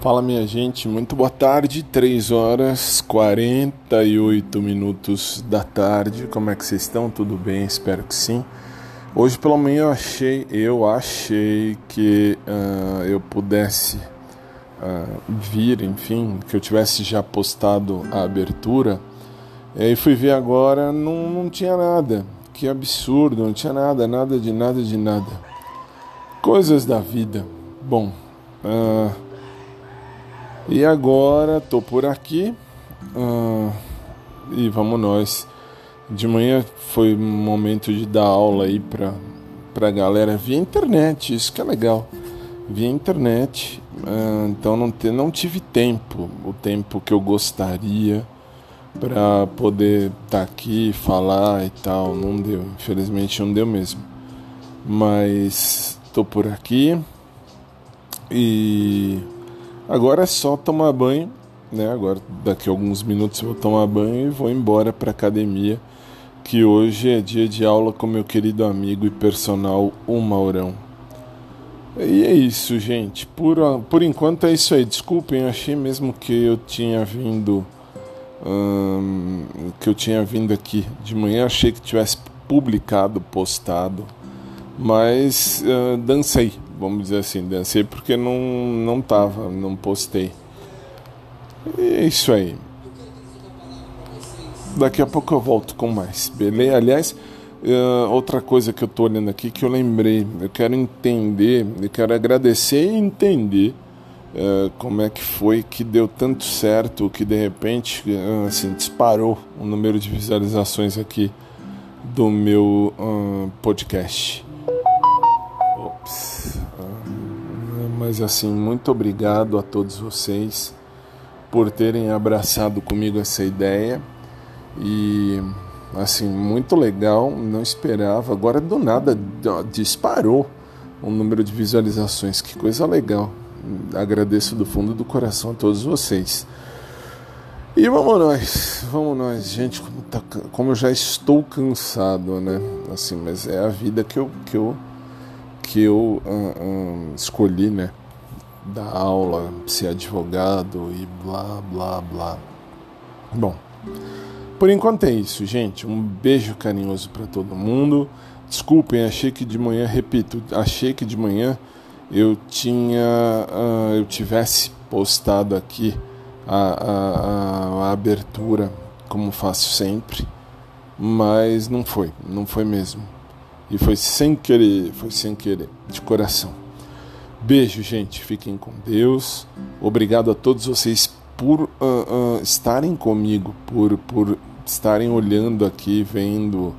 Fala minha gente, muito boa tarde, 3 horas 48 minutos da tarde. Como é que vocês estão? Tudo bem? Espero que sim. Hoje pela manhã eu achei, eu achei que uh, eu pudesse uh, vir, enfim, que eu tivesse já postado a abertura. E aí fui ver agora, não, não tinha nada. Que absurdo, não tinha nada, nada de nada de nada. Coisas da vida. Bom, uh, e agora tô por aqui uh, e vamos nós. De manhã foi um momento de dar aula aí pra, pra galera via internet, isso que é legal. Via internet, uh, então não, te, não tive tempo, o tempo que eu gostaria para poder estar tá aqui, falar e tal. Não deu, infelizmente não deu mesmo. Mas tô por aqui e Agora é só tomar banho, né? Agora daqui a alguns minutos eu vou tomar banho e vou embora para academia, que hoje é dia de aula com meu querido amigo e personal o Maurão. E é isso, gente. Por, por enquanto é isso aí. Desculpem, achei mesmo que eu tinha vindo hum, que eu tinha vindo aqui de manhã, achei que tivesse publicado, postado, mas uh, dancei, vamos dizer assim, dancei porque não, não tava, não postei. E é isso aí. Daqui a pouco eu volto com mais, beleza? Aliás, uh, outra coisa que eu tô olhando aqui que eu lembrei, eu quero entender, eu quero agradecer e entender uh, como é que foi que deu tanto certo que de repente uh, assim, disparou o número de visualizações aqui do meu podcast. Mas assim, muito obrigado a todos vocês por terem abraçado comigo essa ideia e assim, muito legal, não esperava. Agora do nada disparou o número de visualizações, que coisa legal. Agradeço do fundo do coração a todos vocês. E vamos nós, vamos nós, gente, como, tá, como eu já estou cansado, né? Assim, mas é a vida que eu, que eu que eu uh, uh, escolhi, né? Dar aula, ser advogado e blá, blá, blá. Bom, por enquanto é isso, gente. Um beijo carinhoso para todo mundo. Desculpem, achei que de manhã, repito, achei que de manhã eu tinha, uh, eu tivesse postado aqui a, a, a, abertura, como faço sempre, mas não foi, não foi mesmo. E foi sem querer, foi sem querer, de coração. Beijo, gente. Fiquem com Deus. Obrigado a todos vocês por uh, uh, estarem comigo, por, por estarem olhando aqui, vendo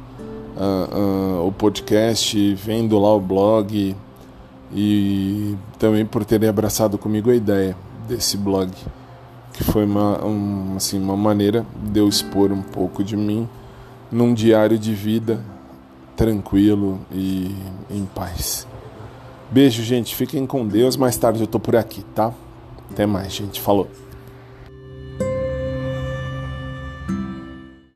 uh, o podcast, vendo lá o blog e também por terem abraçado comigo a ideia desse blog, que foi uma, um, assim, uma maneira de eu expor um pouco de mim num diário de vida tranquilo e em paz. Beijo, gente. Fiquem com Deus. Mais tarde eu tô por aqui, tá? Até mais, gente. Falou.